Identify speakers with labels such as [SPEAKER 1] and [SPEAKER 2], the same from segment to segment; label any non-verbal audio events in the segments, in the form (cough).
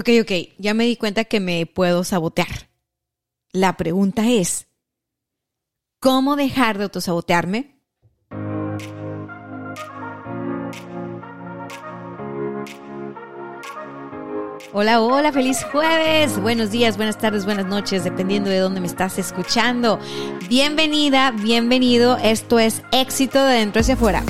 [SPEAKER 1] Ok, ok, ya me di cuenta que me puedo sabotear. La pregunta es, ¿cómo dejar de autosabotearme? Hola, hola, feliz jueves. Buenos días, buenas tardes, buenas noches, dependiendo de dónde me estás escuchando. Bienvenida, bienvenido. Esto es éxito de dentro hacia afuera.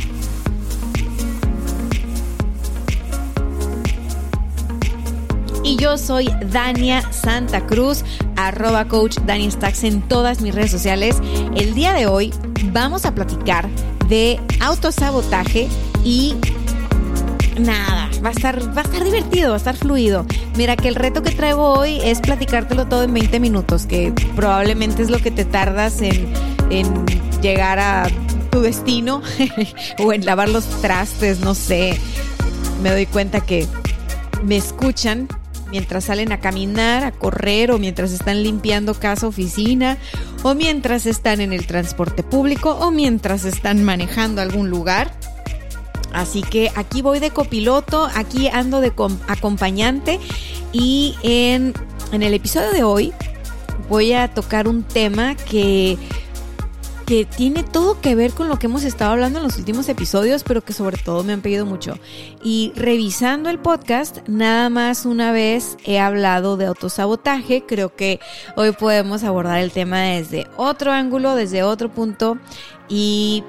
[SPEAKER 1] Y yo soy Dania Santa Cruz, arroba coach Dania Stacks en todas mis redes sociales. El día de hoy vamos a platicar de autosabotaje y nada, va a estar, va a estar divertido, va a estar fluido. Mira que el reto que traigo hoy es platicártelo todo en 20 minutos, que probablemente es lo que te tardas en, en llegar a tu destino (laughs) o en lavar los trastes, no sé. Me doy cuenta que me escuchan mientras salen a caminar, a correr o mientras están limpiando casa, oficina o mientras están en el transporte público o mientras están manejando algún lugar. Así que aquí voy de copiloto, aquí ando de acompañante y en, en el episodio de hoy voy a tocar un tema que que tiene todo que ver con lo que hemos estado hablando en los últimos episodios, pero que sobre todo me han pedido mucho. Y revisando el podcast, nada más una vez he hablado de autosabotaje. Creo que hoy podemos abordar el tema desde otro ángulo, desde otro punto y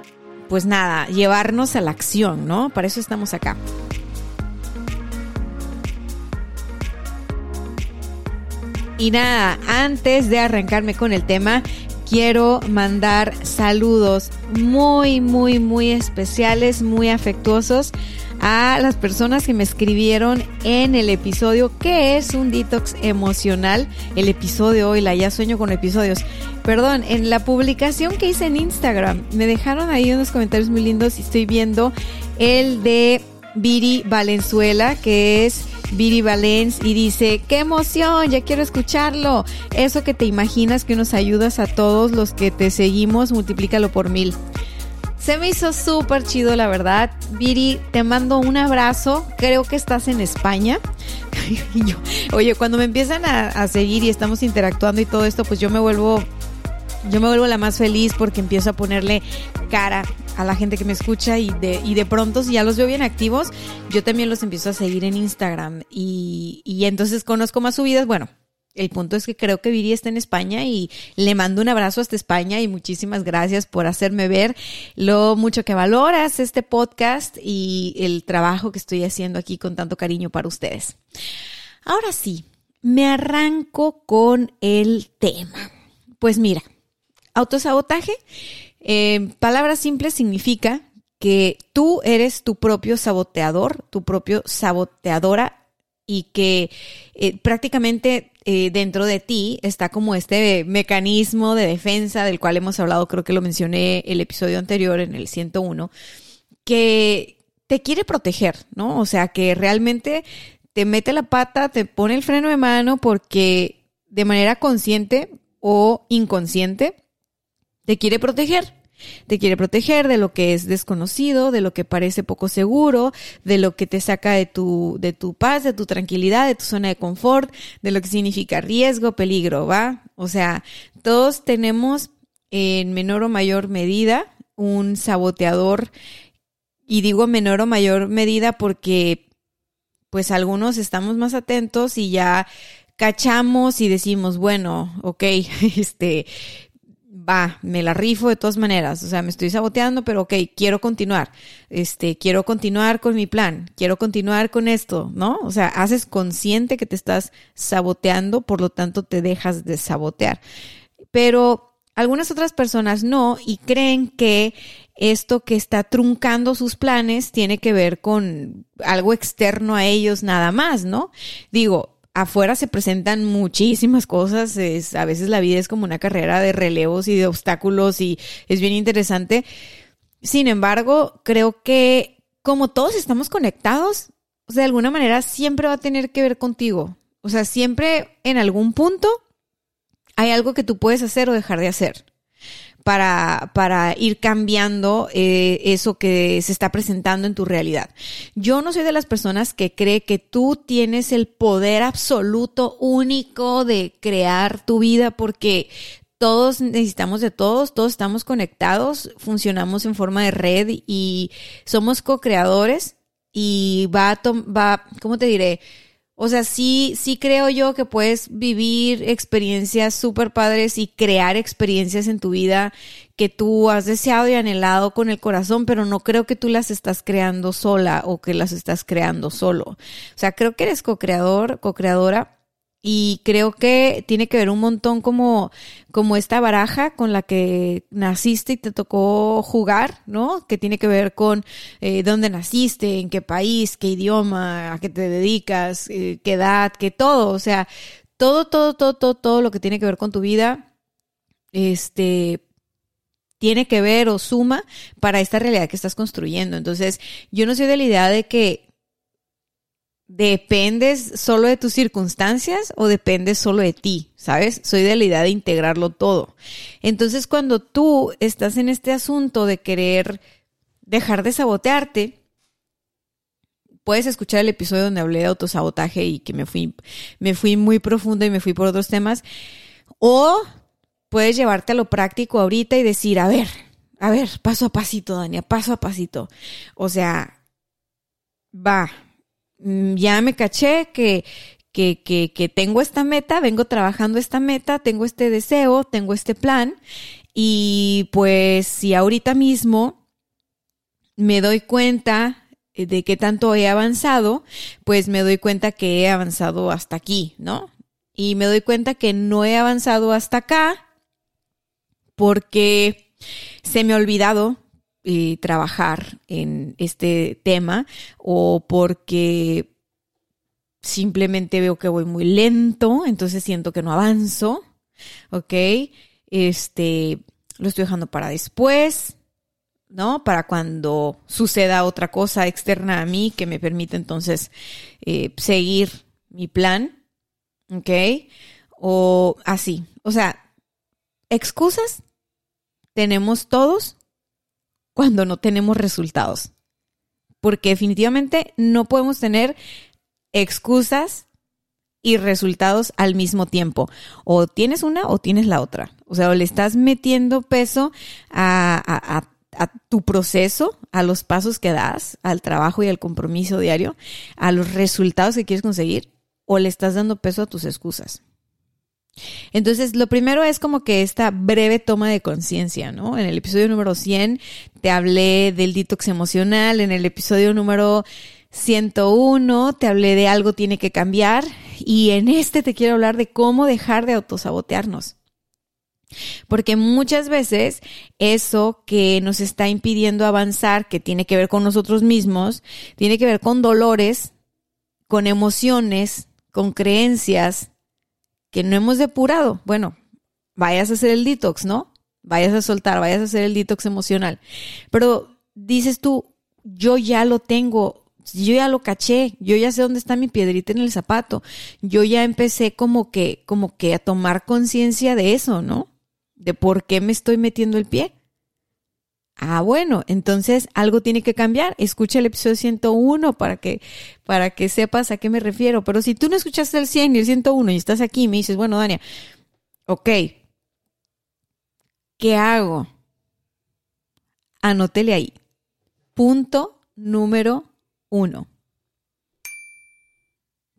[SPEAKER 1] pues nada, llevarnos a la acción, ¿no? Para eso estamos acá. Y nada, antes de arrancarme con el tema, quiero mandar saludos muy, muy, muy especiales, muy afectuosos a las personas que me escribieron en el episodio que es un detox emocional. El episodio hoy, la ya sueño con episodios. Perdón, en la publicación que hice en Instagram me dejaron ahí unos comentarios muy lindos y estoy viendo el de Viri Valenzuela, que es Viri Valens, y dice, qué emoción, ya quiero escucharlo. Eso que te imaginas que nos ayudas a todos los que te seguimos, multiplícalo por mil. Se me hizo súper chido, la verdad. Viri, te mando un abrazo. Creo que estás en España. (laughs) oye, cuando me empiezan a, a seguir y estamos interactuando y todo esto, pues yo me vuelvo yo me vuelvo la más feliz porque empiezo a ponerle cara a la gente que me escucha y de, y de pronto si ya los veo bien activos, yo también los empiezo a seguir en Instagram y, y entonces conozco más su vida. Bueno, el punto es que creo que Viri está en España y le mando un abrazo hasta España y muchísimas gracias por hacerme ver lo mucho que valoras este podcast y el trabajo que estoy haciendo aquí con tanto cariño para ustedes. Ahora sí, me arranco con el tema. Pues mira, Autosabotaje, eh, palabras simples, significa que tú eres tu propio saboteador, tu propio saboteadora y que eh, prácticamente eh, dentro de ti está como este mecanismo de defensa del cual hemos hablado, creo que lo mencioné el episodio anterior, en el 101, que te quiere proteger, ¿no? O sea, que realmente te mete la pata, te pone el freno de mano porque de manera consciente o inconsciente te quiere proteger. Te quiere proteger de lo que es desconocido, de lo que parece poco seguro, de lo que te saca de tu, de tu paz, de tu tranquilidad, de tu zona de confort, de lo que significa riesgo, peligro, ¿va? O sea, todos tenemos en menor o mayor medida un saboteador y digo menor o mayor medida porque pues algunos estamos más atentos y ya cachamos y decimos, bueno, ok, (laughs) este, va, me la rifo de todas maneras, o sea, me estoy saboteando, pero ok, quiero continuar, este, quiero continuar con mi plan, quiero continuar con esto, ¿no? O sea, haces consciente que te estás saboteando, por lo tanto te dejas de sabotear. Pero Algunas otras personas no y creen que esto que está truncando sus planes tiene que ver con algo externo a ellos nada más, ¿no? Digo, afuera se presentan muchísimas cosas, es, a veces la vida es como una carrera de relevos y de obstáculos y es bien interesante. Sin embargo, creo que como todos estamos conectados, de alguna manera siempre va a tener que ver contigo. O sea, siempre en algún punto hay algo que tú puedes hacer o dejar de hacer para, para ir cambiando eh, eso que se está presentando en tu realidad. Yo no soy de las personas que cree que tú tienes el poder absoluto único de crear tu vida porque todos necesitamos de todos, todos estamos conectados, funcionamos en forma de red y somos co-creadores y va a, va, ¿cómo te diré? O sea, sí, sí creo yo que puedes vivir experiencias súper padres y crear experiencias en tu vida que tú has deseado y anhelado con el corazón, pero no creo que tú las estás creando sola o que las estás creando solo. O sea, creo que eres co-creador, co-creadora y creo que tiene que ver un montón como, como esta baraja con la que naciste y te tocó jugar, ¿no? Que tiene que ver con eh, dónde naciste, en qué país, qué idioma, a qué te dedicas, eh, qué edad, qué todo. O sea, todo, todo, todo, todo, todo lo que tiene que ver con tu vida, este, tiene que ver o suma para esta realidad que estás construyendo. Entonces, yo no soy de la idea de que ¿Dependes solo de tus circunstancias o dependes solo de ti? ¿Sabes? Soy de la idea de integrarlo todo. Entonces, cuando tú estás en este asunto de querer dejar de sabotearte, puedes escuchar el episodio donde hablé de autosabotaje y que me fui, me fui muy profundo y me fui por otros temas. O puedes llevarte a lo práctico ahorita y decir, a ver, a ver, paso a pasito, Dania, paso a pasito. O sea, va, ya me caché que, que, que, tengo esta meta, vengo trabajando esta meta, tengo este deseo, tengo este plan y pues si ahorita mismo me doy cuenta de que tanto he avanzado, pues me doy cuenta que he avanzado hasta aquí, ¿no? Y me doy cuenta que no he avanzado hasta acá porque se me ha olvidado eh, trabajar en este tema o porque simplemente veo que voy muy lento, entonces siento que no avanzo, ¿ok? Este, lo estoy dejando para después, ¿no? Para cuando suceda otra cosa externa a mí que me permita entonces eh, seguir mi plan, ¿ok? O así, o sea, excusas tenemos todos cuando no tenemos resultados. Porque definitivamente no podemos tener excusas y resultados al mismo tiempo. O tienes una o tienes la otra. O sea, o le estás metiendo peso a, tu proceso, a los pasos que das, al trabajo y al compromiso diario, a los resultados que quieres conseguir, o le estás dando peso a tus excusas. Entonces, lo primero es como que esta breve toma de conciencia, ¿no? En el episodio número 100 te hablé del detox emocional, en el episodio número 101 te hablé de algo tiene que cambiar y en este te quiero hablar de cómo dejar de autosabotearnos. Porque muchas veces eso que nos está impidiendo avanzar, que tiene que ver con nosotros mismos, tiene que ver con dolores, con emociones, con creencias, que no hemos depurado, bueno, vayas a hacer el detox, ¿no? Vayas a soltar, vayas a hacer el detox emocional. Pero dices tú, yo ya lo tengo, yo ya lo caché, yo ya sé dónde está mi piedrita en el zapato. Yo ya empecé como que, como que a tomar conciencia de eso, ¿no? De por qué me estoy metiendo el pie. Ah, bueno, entonces algo tiene que cambiar. Escucha el episodio 101 para que, para que sepas a qué me refiero. Pero si tú no escuchaste el 100 y el 101 y estás aquí y me dices, bueno, Dania, ok, ¿qué hago? Anótele ahí. Punto número uno.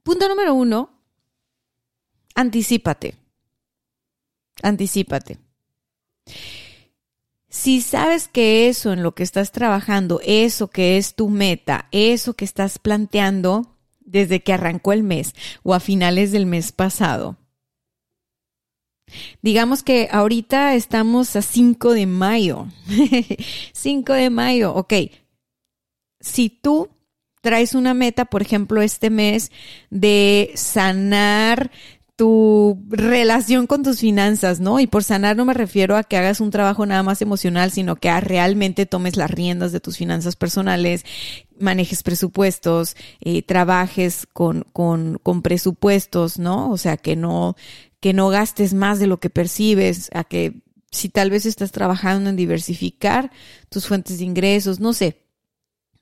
[SPEAKER 1] Punto número uno, anticípate. Anticípate. Si sabes que eso en lo que estás trabajando, eso que es tu meta, eso que estás planteando desde que arrancó el mes o a finales del mes pasado, Digamos que ahorita estamos a 5 de mayo. (laughs) 5 de mayo, ok. Si tú traes una meta, por ejemplo, este mes de sanar tu relación con tus finanzas, ¿no? Y por sanar no me refiero a que hagas un trabajo nada más emocional, sino que realmente tomes las riendas de tus finanzas personales, manejes presupuestos, eh, trabajes con, con, con presupuestos, ¿no? O sea, que no, que no gastes más de lo que percibes, a que si tal vez estás trabajando en diversificar tus fuentes de ingresos, no sé,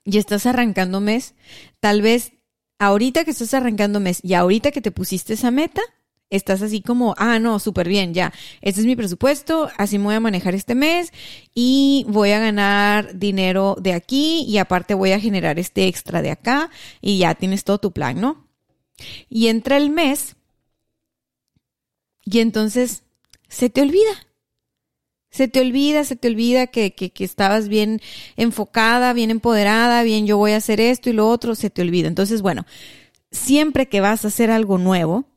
[SPEAKER 1] y estás arrancando mes, tal vez ahorita que estás arrancando mes y ahorita que te pusiste esa meta, estás así como, ah, no, súper bien, ya, este es mi presupuesto, así me voy a manejar este mes y voy a ganar dinero de aquí y aparte voy a generar este extra de acá y ya tienes todo tu plan, ¿no? Y entra el mes y entonces se te olvida. Se te olvida, se te olvida que, que, que, estabas bien enfocada, bien empoderada, bien yo voy a hacer esto y lo otro, se te olvida. Entonces, bueno, siempre que vas a hacer algo nuevo,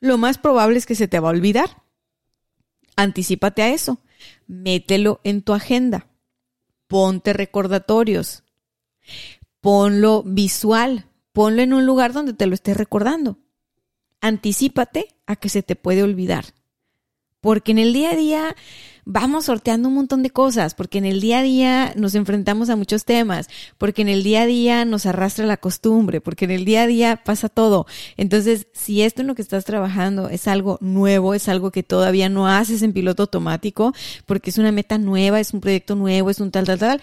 [SPEAKER 1] lo más probable es que se te va a olvidar. Anticípate a eso. Mételo en tu agenda. Ponte recordatorios. Ponlo visual. Ponlo en un lugar donde te lo estés recordando. Anticípate a que se te puede olvidar. Porque en el día a día vamos sorteando un montón de cosas, porque en el día a día nos enfrentamos a muchos temas, porque en el día a día nos arrastra la costumbre, porque en el día a día pasa todo. Entonces, si esto en lo que estás trabajando es algo nuevo, es algo que todavía no haces en piloto automático, porque es una meta nueva, es un proyecto nuevo, es un tal, tal, tal,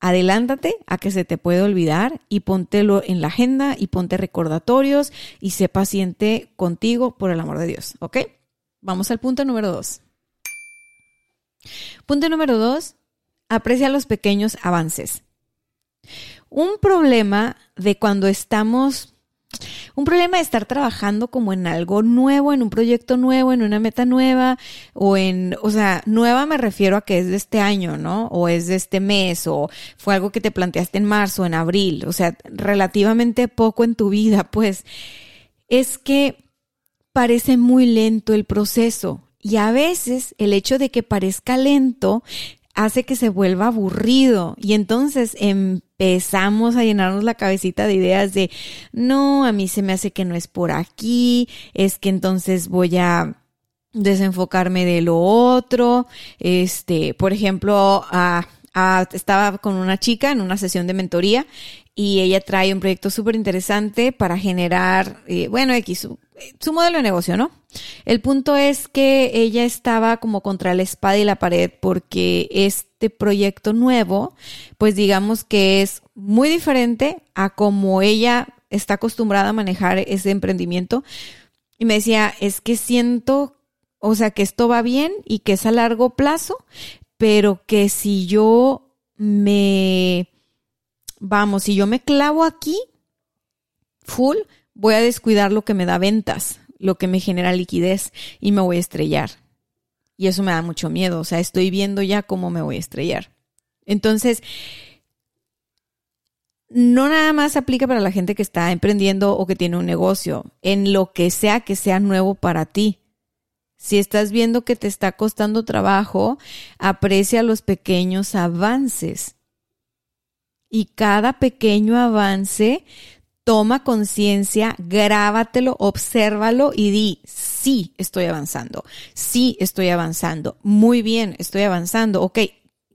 [SPEAKER 1] adelántate a que se te puede olvidar y póntelo en la agenda y ponte recordatorios y sé paciente contigo por el amor de Dios, ¿ok? Vamos al punto número dos. Punto número dos, aprecia los pequeños avances. Un problema de cuando estamos un problema de estar trabajando como en algo nuevo, en un proyecto nuevo, en una meta nueva, o en, o sea, nueva me refiero a que es de este año, ¿no? O es de este mes, o fue algo que te planteaste en marzo, en abril, o sea, relativamente poco en tu vida, pues, es que parece muy lento el proceso. Y a veces el hecho de que parezca lento hace que se vuelva aburrido. Y entonces empezamos a llenarnos la cabecita de ideas de, no, a mí se me hace que no es por aquí, es que entonces voy a desenfocarme de lo otro, este, por ejemplo, estaba con una chica en una sesión de mentoría y ella trae un proyecto súper interesante para generar, eh, bueno, X, su modelo de negocio, ¿no? El punto es que ella estaba como contra la espada y la pared porque este proyecto nuevo, pues digamos que es muy diferente a como ella está acostumbrada a manejar ese emprendimiento. Y me decía, es que siento, o sea, que esto va bien y que es a largo plazo, pero que si yo me, vamos, si yo me clavo aquí, full, voy a descuidar lo que me da ventas, lo que me genera liquidez y me voy a estrellar. Y eso me da mucho miedo, o sea, estoy viendo ya cómo me voy a estrellar. Entonces, no nada más aplica para la gente que está emprendiendo o que tiene un negocio, en lo que sea que sea nuevo para ti. Si estás viendo que te está costando trabajo, aprecia los pequeños avances. Y cada pequeño avance toma conciencia, grábatelo, obsérvalo y di, sí, estoy avanzando, sí, estoy avanzando, muy bien, estoy avanzando, ok,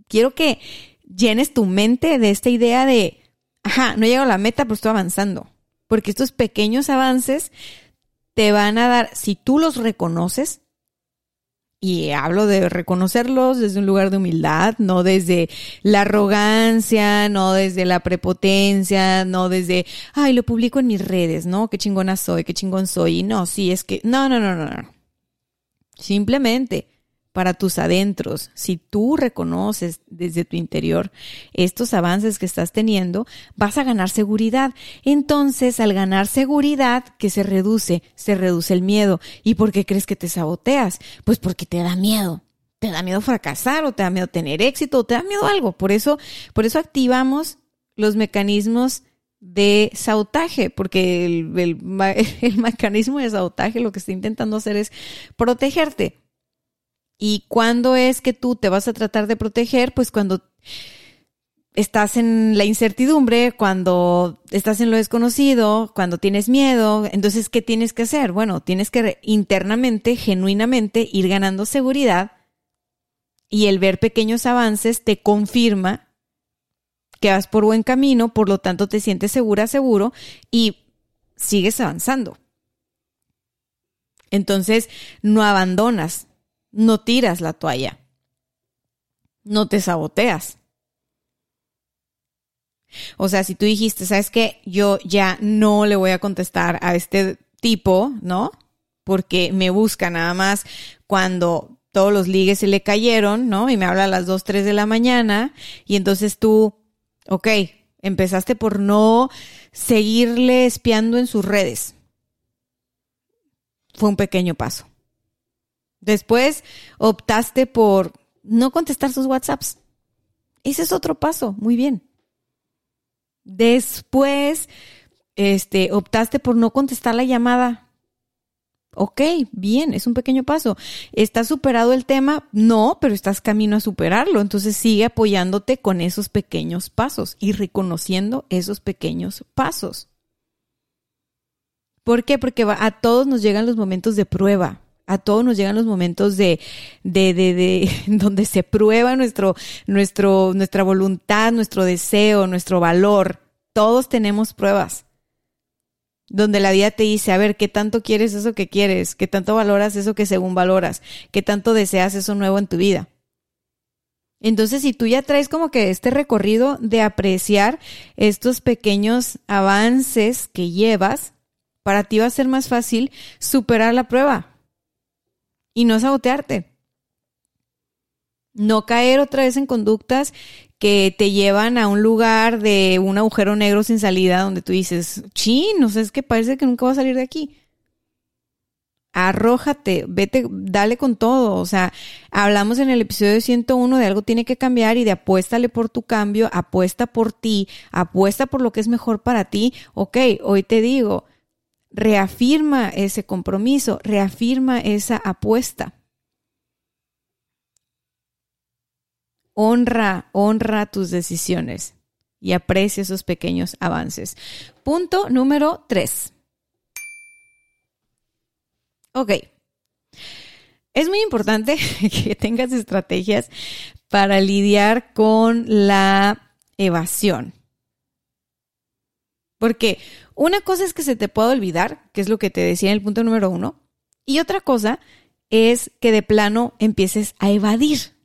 [SPEAKER 1] quiero que llenes tu mente de esta idea de, ajá, no he llegado a la meta, pero estoy avanzando, porque estos pequeños avances te van a dar, si tú los reconoces, y hablo de reconocerlos desde un lugar de humildad, no desde la arrogancia, no desde la prepotencia, no desde, ay, lo publico en mis redes, ¿no? Qué chingona soy, qué chingón soy. Y no, sí, es que, no, no, no, no, no. Simplemente para tus adentros, si tú reconoces desde tu interior estos avances que estás teniendo, vas a ganar seguridad. Entonces, al ganar seguridad, que se reduce? Se reduce el miedo. ¿Y por qué crees que te saboteas? Pues porque te da miedo. Te da miedo fracasar o te da miedo tener éxito o te da miedo algo. Por eso, por eso activamos los mecanismos de sabotaje, porque el, el, (laughs) mecanismo de sabotaje lo que está intentando hacer es protegerte. ¿Y cuándo es que tú te vas a tratar de proteger? Pues cuando estás en la incertidumbre, cuando estás en lo desconocido, cuando tienes miedo, entonces, ¿qué tienes que hacer? Bueno, tienes que internamente, genuinamente, ir ganando seguridad y el ver pequeños avances te confirma que vas por buen camino, por lo tanto te sientes segura, seguro y sigues avanzando. Entonces, no abandonas, no tiras la toalla, no te saboteas. O sea, si tú dijiste, ¿sabes qué? Yo ya no le voy a contestar a este tipo, ¿no? Porque me busca nada más cuando todos los ligues se le cayeron, ¿no? Y me habla a las 2, 3 de la mañana y entonces tú Ok, empezaste por no seguirle espiando en sus redes. Fue un pequeño paso. Después optaste por no contestar sus WhatsApps. Ese es otro paso, muy bien. Después, este, optaste por no contestar la llamada. Ok, bien, es un pequeño paso. ¿Estás superado el tema? No, pero estás camino a superarlo. Entonces sigue apoyándote con esos pequeños pasos y reconociendo esos pequeños pasos. ¿Por qué? Porque a todos nos llegan los momentos de prueba. A todos nos llegan los momentos de, de, de, de (laughs) donde se prueba nuestro, nuestro, nuestra voluntad, nuestro deseo, nuestro valor. Todos tenemos pruebas donde la vida te dice, a ver, ¿qué tanto quieres eso que quieres? ¿Qué tanto valoras eso que según valoras? ¿Qué tanto deseas eso nuevo en tu vida? Entonces, si tú ya traes como que este recorrido de apreciar estos pequeños avances que llevas, para ti va a ser más fácil superar la prueba y no sabotearte. No caer otra vez en conductas que te llevan a un lugar de un agujero negro sin salida donde tú dices, chin, no es que parece que nunca va a salir de aquí. Arrójate, vete, dale con todo. O sea, hablamos en el episodio 101 de algo tiene que cambiar y de apuéstale por tu cambio, apuesta por ti, apuesta por lo que es mejor para ti. Ok, hoy te digo, reafirma ese compromiso, reafirma esa apuesta. Honra, honra tus decisiones y aprecia esos pequeños avances. Punto número tres. Ok. Es muy importante (laughs) que tengas estrategias para lidiar con la evasión. Porque una cosa es que se te pueda olvidar, que es lo que te decía en el punto número uno, y otra cosa es que de plano empieces a evadir.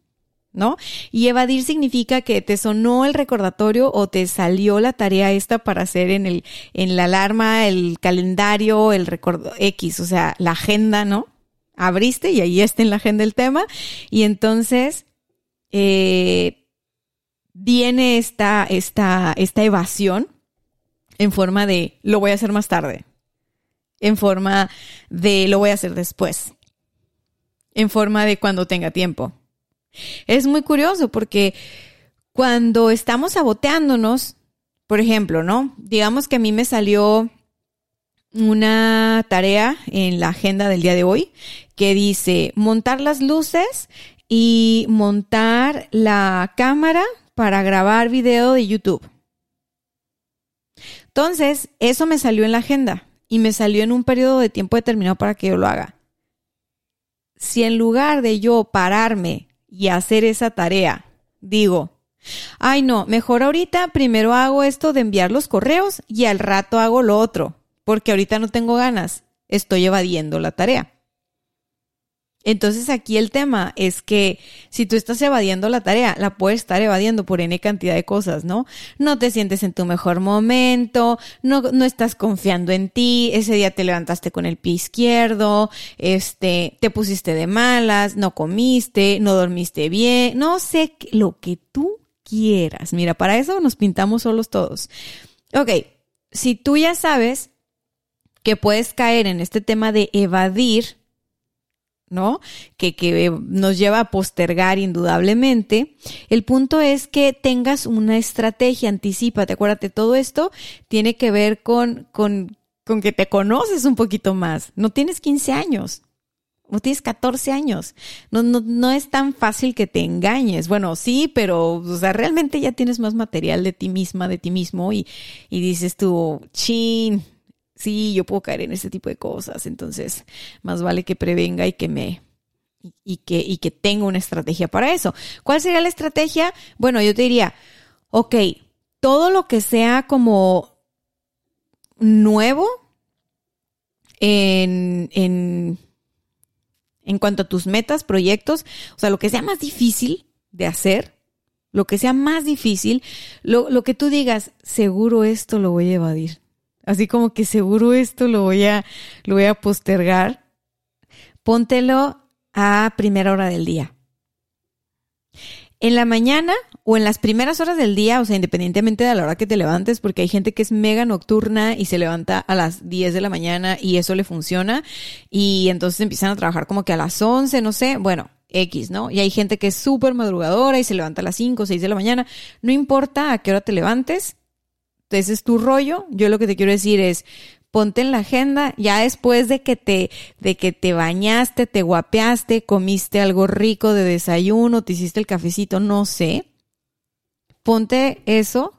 [SPEAKER 1] ¿no? Y evadir significa que te sonó el recordatorio o te salió la tarea esta para hacer en el, en la alarma, el calendario, el recuerdo X, o sea, la agenda, ¿no? Abriste y ahí está en la agenda el tema. Y entonces, eh, viene esta, esta, esta evasión en forma de lo voy a hacer más tarde, en forma de lo voy a hacer después, en forma de cuando tenga tiempo es muy curioso porque cuando estamos saboteándonos, por ejemplo, ¿no? Digamos que a mí me salió una tarea en la agenda del día de hoy que dice montar las luces y montar la cámara para grabar video de YouTube. Entonces, eso me salió en la agenda y me salió en un periodo de tiempo determinado para que yo lo haga. Si en lugar de yo pararme y hacer esa tarea. Digo, ay no, mejor ahorita primero hago esto de enviar los correos y al rato hago lo otro, porque ahorita no tengo ganas, estoy evadiendo la tarea. Entonces aquí el tema es que si tú estás evadiendo la tarea, la puedes estar evadiendo por N cantidad de cosas, ¿no? No te sientes en tu mejor momento, no, no estás confiando en ti, ese día te levantaste con el pie izquierdo, este, te pusiste de malas, no comiste, no dormiste bien, no sé lo que tú quieras. Mira, para eso nos pintamos solos todos. Ok, si tú ya sabes que puedes caer en este tema de evadir, ¿no? Que, que nos lleva a postergar indudablemente. El punto es que tengas una estrategia, anticipate, acuérdate, todo esto tiene que ver con, con, con que te conoces un poquito más. No tienes 15 años, no tienes 14 años. No, no, no es tan fácil que te engañes. Bueno, sí, pero, o sea, realmente ya tienes más material de ti misma, de ti mismo y, y dices tú, chin, sí, yo puedo caer en ese tipo de cosas, entonces más vale que prevenga y que me y que, y que tenga una estrategia para eso. ¿Cuál sería la estrategia? Bueno, yo te diría, ok, todo lo que sea como nuevo en, en, en cuanto a tus metas, proyectos, o sea, lo que sea más difícil de hacer, lo que sea más difícil, lo, lo que tú digas, seguro esto lo voy a evadir. Así como que seguro esto lo voy a, lo voy a postergar. Póntelo a primera hora del día. En la mañana o en las primeras horas del día, o sea, independientemente de la hora que te levantes, porque hay gente que es mega nocturna y se levanta a las 10 de la mañana y eso le funciona y entonces empiezan a trabajar como que a las 11, no sé, bueno, X, ¿no? Y hay gente que es súper madrugadora y se levanta a las 5 o 6 de la mañana. No importa a qué hora te levantes, ese es tu rollo. Yo lo que te quiero decir es, ponte en la agenda, ya después de que te, de que te bañaste, te guapeaste, comiste algo rico de desayuno, te hiciste el cafecito, no sé. Ponte eso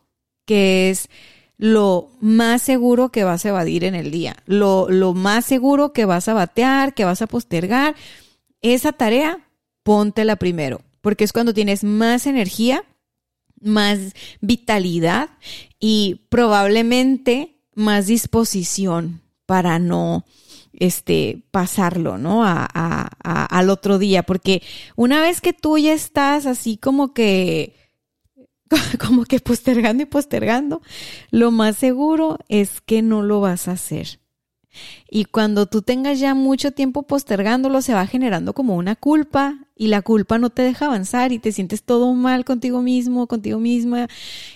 [SPEAKER 1] que es lo más seguro que vas a evadir en el día, lo, lo más seguro que vas a batear, que vas a postergar. Esa tarea, póntela primero, porque es cuando tienes más energía más vitalidad y probablemente más disposición para no este pasarlo, ¿no? A, al otro día, porque una vez que tú ya estás así como que (laughs) como que postergando y postergando, lo más seguro es que no lo vas a hacer. Y cuando tú tengas ya mucho tiempo postergándolo, se va generando como una culpa y la culpa no te deja avanzar y te sientes todo mal contigo mismo, contigo misma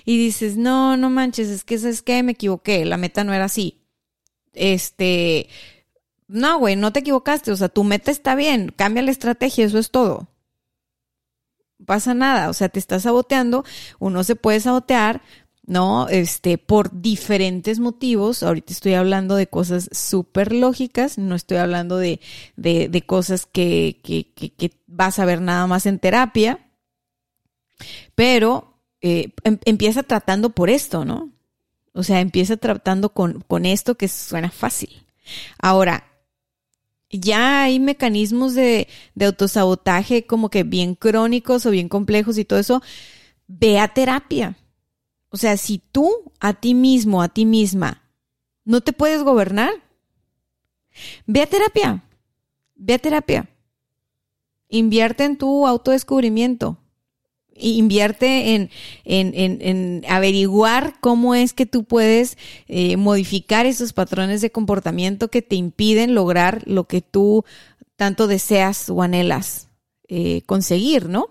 [SPEAKER 1] y dices, no, no manches, es que es que me equivoqué, la meta no era así. Este, no, güey, no te equivocaste, o sea, tu meta está bien, cambia la estrategia, eso es todo. Pasa nada, o sea, te estás saboteando, uno se puede sabotear, ¿no? Este, por diferentes motivos. Ahorita estoy hablando de cosas súper lógicas, no estoy hablando de, de, cosas que, que, que, vas a ver nada más en terapia, pero eh, em, empieza tratando por esto, ¿no? O sea, empieza tratando con, con esto que suena fácil. Ahora, ya hay mecanismos de, de autosabotaje como que bien crónicos o bien complejos y todo eso. Ve a terapia o sea, si tú a ti mismo, a ti misma, no te puedes gobernar, ve a terapia, ve a terapia. Invierte en tu autodescubrimiento. Invierte en, en, en, averiguar cómo es que tú puedes eh, modificar esos patrones de comportamiento que te impiden lograr lo que tú tanto deseas o anhelas eh, conseguir, ¿no?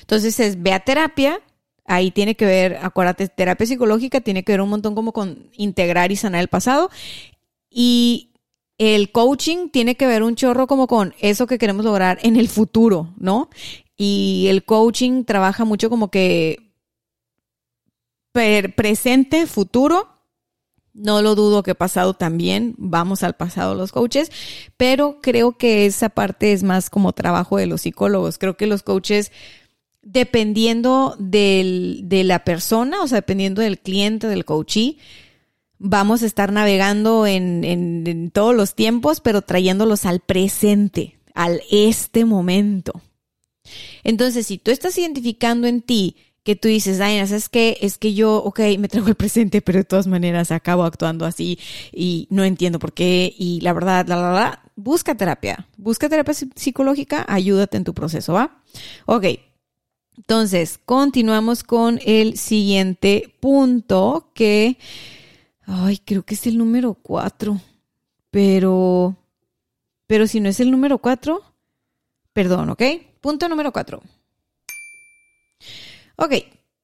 [SPEAKER 1] Entonces es, ve a terapia, Ahí tiene que ver, acuérdate, terapia psicológica tiene que ver un montón como con integrar y sanar el pasado. Y el coaching tiene que ver un chorro como con eso que queremos lograr en el futuro, ¿no? Y el coaching trabaja mucho como que presente, futuro. No lo dudo que pasado también, vamos al pasado los coaches, pero creo que esa parte es más como trabajo de los psicólogos. Creo que los coaches dependiendo del, de la persona, o sea, dependiendo del cliente, del coachee, vamos a estar navegando en, en, todos los tiempos, pero trayéndolos al presente, al este momento. Entonces, si tú estás identificando en ti que tú dices, Diana, ¿sabes qué? Es que yo, ok, me traigo el presente, pero de todas maneras acabo actuando así y no entiendo por qué. Y la verdad, la, la, la, busca terapia. Busca terapia psicológica, ayúdate en tu proceso, ¿va? Ok, entonces, continuamos con el siguiente punto que, ay, creo que es el número cuatro, pero, pero si no es el número cuatro, perdón, ¿ok? Punto número cuatro. Ok,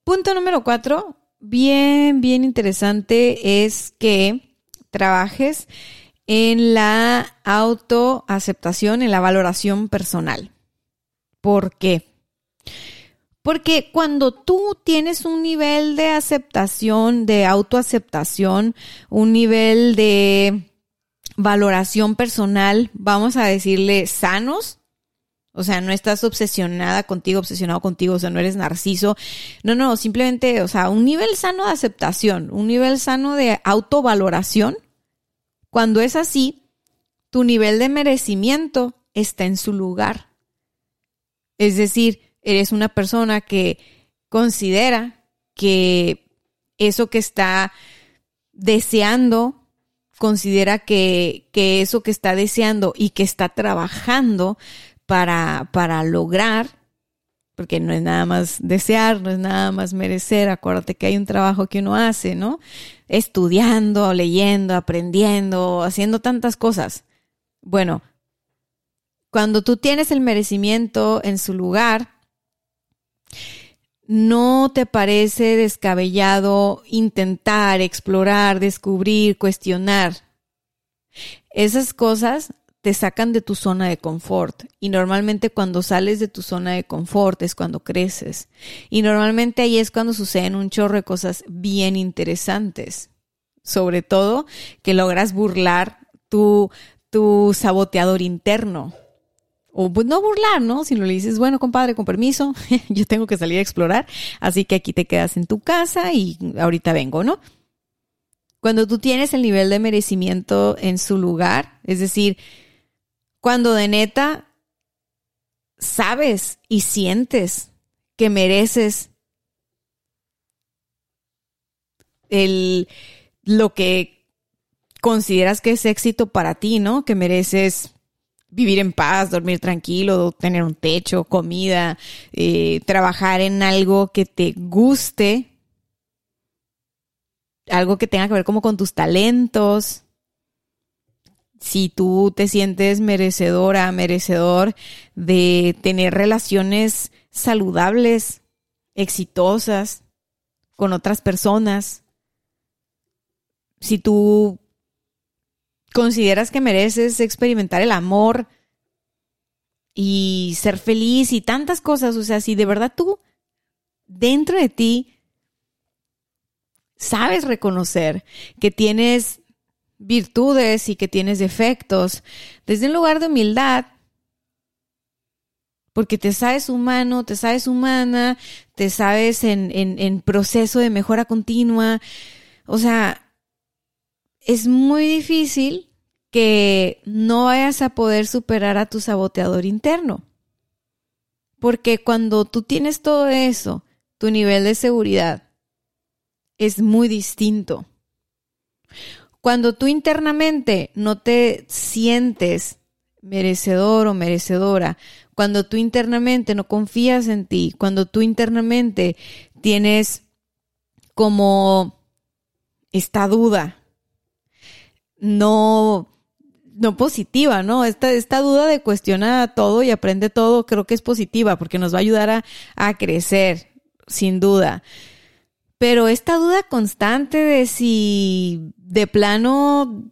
[SPEAKER 1] punto número cuatro, bien, bien interesante es que trabajes en la autoaceptación, en la valoración personal. ¿Por qué? Porque cuando tú tienes un nivel de aceptación, de autoaceptación, un nivel de valoración personal, vamos a decirle sanos, o sea, no estás obsesionada contigo, obsesionado contigo, o sea, no eres narciso. No, no, simplemente, o sea, un nivel sano de aceptación, un nivel sano de autovaloración. Cuando es así, tu nivel de merecimiento está en su lugar. Es decir, eres una persona que considera que eso que está deseando, considera que, que eso que está deseando y que está trabajando para, para lograr, porque no es nada más desear, no es nada más merecer, acuérdate que hay un trabajo que uno hace, ¿no? Estudiando, leyendo, aprendiendo, haciendo tantas cosas. Bueno, cuando tú tienes el merecimiento en su lugar, no te parece descabellado intentar, explorar, descubrir, cuestionar. Esas cosas te sacan de tu zona de confort. Y normalmente cuando sales de tu zona de confort es cuando creces. Y normalmente ahí es cuando suceden un chorro de cosas bien interesantes. Sobre todo que logras burlar tu, tu saboteador interno. O pues no burlar, ¿no? Si no le dices, bueno, compadre, con permiso, (laughs) yo tengo que salir a explorar, así que aquí te quedas en tu casa y ahorita vengo, ¿no? Cuando tú tienes el nivel de merecimiento en su lugar, es decir, cuando de neta sabes y sientes que mereces el, lo que consideras que es éxito para ti, ¿no? Que mereces vivir en paz, dormir tranquilo, tener un techo, comida, eh, trabajar en algo que te guste, algo que tenga que ver como con tus talentos, si tú te sientes merecedora, merecedor de tener relaciones saludables, exitosas con otras personas, si tú consideras que mereces experimentar el amor y ser feliz y tantas cosas, o sea, si de verdad tú dentro de ti sabes reconocer que tienes virtudes y que tienes defectos, desde un lugar de humildad, porque te sabes humano, te sabes humana, te sabes en, en, proceso de mejora continua. O sea, es muy difícil que no vayas a poder superar a tu saboteador interno. Porque cuando tú tienes todo eso, tu nivel de seguridad es muy distinto. Cuando tú internamente no te sientes merecedor o merecedora, cuando tú internamente no confías en ti, cuando tú internamente tienes como esta duda, no, no positiva, ¿no? Esta, esta duda de cuestiona todo y aprende todo, creo que es positiva porque nos va a ayudar a, a crecer, sin duda. Pero esta duda constante de si de plano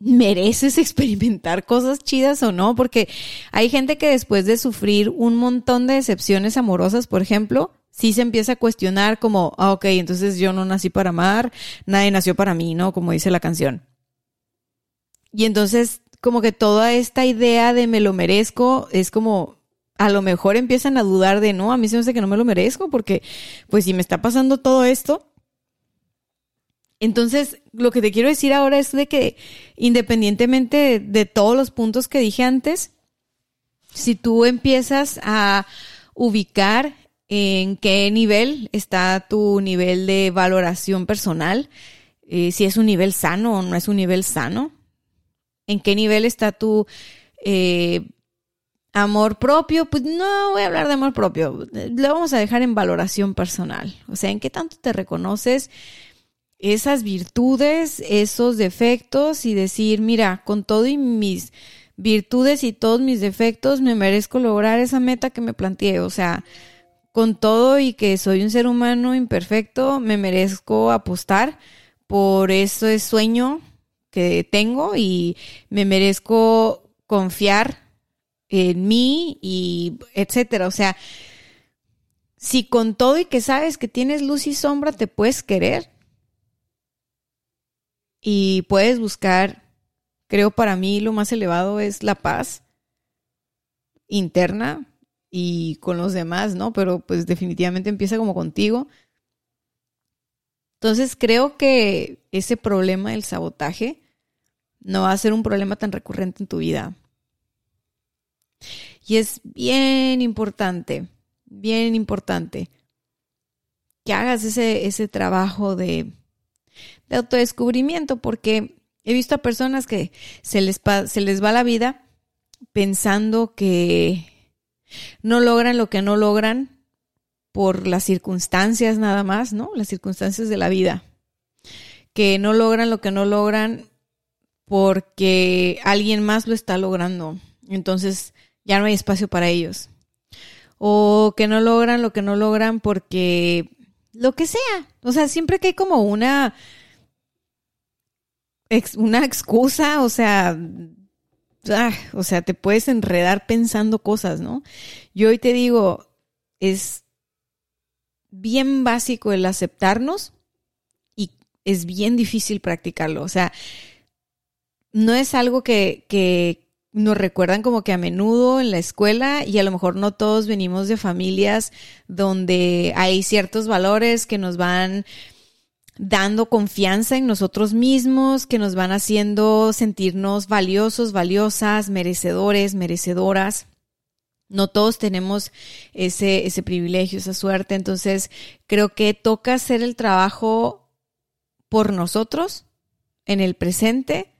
[SPEAKER 1] mereces experimentar cosas chidas o no, porque hay gente que después de sufrir un montón de decepciones amorosas, por ejemplo, sí se empieza a cuestionar como, ah, ok, entonces yo no nací para amar, nadie nació para mí, ¿no? Como dice la canción. Y entonces, como que toda esta idea de me lo merezco es como, a lo mejor empiezan a dudar de, no, a mí se me hace que no me lo merezco porque, pues si me está pasando todo esto. Entonces, lo que te quiero decir ahora es de que independientemente de, todos los puntos que dije antes, si tú empiezas a ubicar en qué nivel está tu nivel de valoración personal, eh, si es un nivel sano o no es un nivel sano, en qué nivel está tu eh, Amor propio, pues no voy a hablar de amor propio, lo vamos a dejar en valoración personal. O sea, en qué tanto te reconoces esas virtudes, esos defectos y decir, mira, con todo y mis virtudes y todos mis defectos, me merezco lograr esa meta que me planteé. O sea, con todo y que soy un ser humano imperfecto, me merezco apostar por ese sueño que tengo y me merezco confiar en mí y etcétera. O sea, si con todo y que sabes que tienes luz y sombra te puedes querer y puedes buscar, creo para mí lo más elevado es la paz interna y con los demás, ¿no? Pero pues definitivamente empieza como contigo. Entonces creo que ese problema del sabotaje no va a ser un problema tan recurrente en tu vida. Y es bien importante, bien importante que hagas ese, ese trabajo de, de autodescubrimiento, porque he visto a personas que se les, se les va la vida pensando que no logran lo que no logran por las circunstancias nada más, ¿no? Las circunstancias de la vida. Que no logran lo que no logran porque alguien más lo está logrando. Entonces ya no hay espacio para ellos. O que no logran lo que no logran porque lo que sea. O sea, siempre que hay como una una excusa, o sea, ah, o sea, te puedes enredar pensando cosas, ¿no? Yo hoy te digo, es bien básico el aceptarnos y es bien difícil practicarlo. O sea, no es algo que, que nos recuerdan como que a menudo en la escuela y a lo mejor no todos venimos de familias donde hay ciertos valores que nos van dando confianza en nosotros mismos, que nos van haciendo sentirnos valiosos, valiosas, merecedores, merecedoras. No todos tenemos ese, ese privilegio, esa suerte. Entonces, creo que toca hacer el trabajo por nosotros en el presente,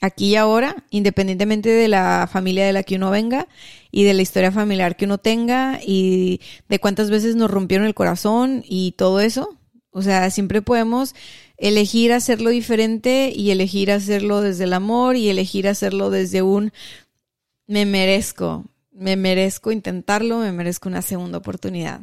[SPEAKER 1] aquí y ahora, independientemente de la familia de la que uno venga y de la historia familiar que uno tenga y de cuántas veces nos rompieron el corazón y todo eso. O sea, siempre podemos elegir hacerlo diferente y elegir hacerlo desde el amor y elegir hacerlo desde un me merezco, me merezco intentarlo, me merezco una segunda oportunidad.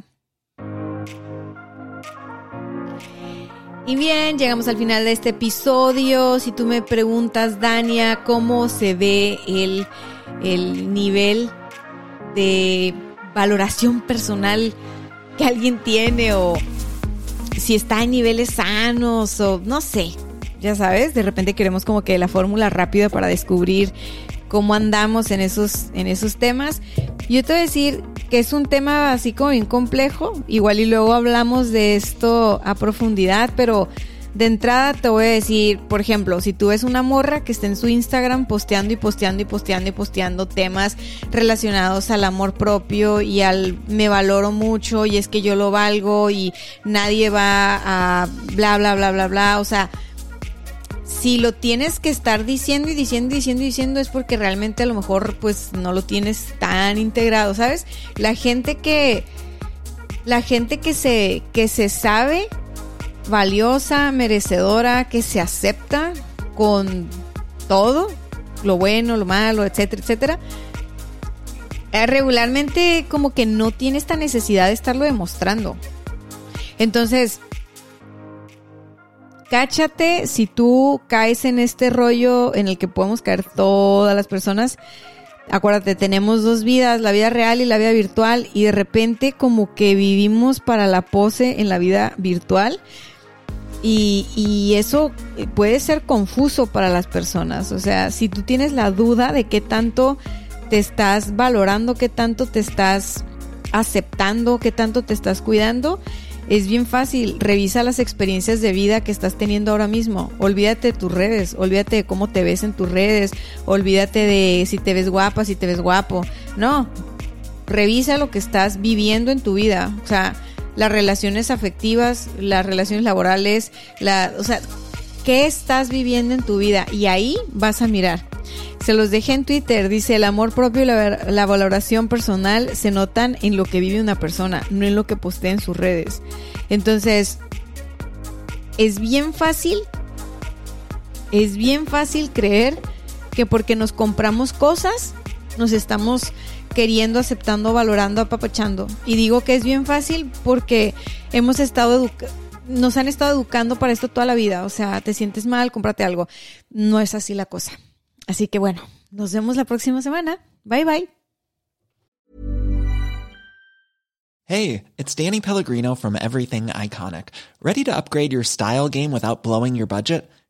[SPEAKER 1] Y bien, llegamos al final de este episodio. Si tú me preguntas, Dania, cómo se ve el, el nivel de valoración personal que alguien tiene o si está en niveles sanos o no sé, ya sabes, de repente queremos como que la fórmula rápida para descubrir cómo andamos en esos, en esos temas. Yo te voy a decir que es un tema así como bien complejo, igual y luego hablamos de esto a profundidad, pero de entrada te voy a decir, por ejemplo, si tú ves una morra que está en su Instagram posteando y posteando y posteando y posteando temas relacionados al amor propio y al me valoro mucho y es que yo lo valgo y nadie va a bla bla bla bla bla, o sea, si lo tienes que estar diciendo y diciendo y diciendo y diciendo es porque realmente a lo mejor pues no lo tienes tan integrado, ¿sabes? La gente que la gente que se que se sabe valiosa, merecedora, que se acepta con todo, lo bueno, lo malo, etcétera, etcétera. Eh, regularmente como que no tiene esta necesidad de estarlo demostrando. Entonces, cáchate si tú caes en este rollo en el que podemos caer todas las personas. Acuérdate, tenemos dos vidas, la vida real y la vida virtual, y de repente como que vivimos para la pose en la vida virtual. Y, y, eso puede ser confuso para las personas. O sea, si tú tienes la duda de qué tanto te estás valorando, qué tanto te estás aceptando, qué tanto te estás cuidando, es bien fácil, revisa las experiencias de vida que estás teniendo ahora mismo. Olvídate de tus redes, olvídate de cómo te ves en tus redes, olvídate de si te ves guapa, si te ves guapo. No, revisa lo que estás viviendo en tu vida. O sea, las relaciones afectivas, las relaciones laborales, la, o sea, ¿qué estás viviendo en tu vida? Y ahí vas a mirar. Se los dejé en Twitter, dice el amor propio y la, valoración personal se notan en lo que vive una persona, no en lo que postea en sus redes. Entonces, es bien fácil, es bien fácil creer que porque nos compramos cosas, nos estamos queriendo, aceptando, valorando, apapachando. Y digo que es bien fácil porque hemos estado nos han estado educando para esto toda la vida. O sea, te sientes mal, cómprate algo. No es así la cosa. Así que bueno, nos vemos la próxima semana. Bye bye.
[SPEAKER 2] Hey, it's Danny Pellegrino from Everything Iconic. Ready to upgrade your style game without blowing your budget?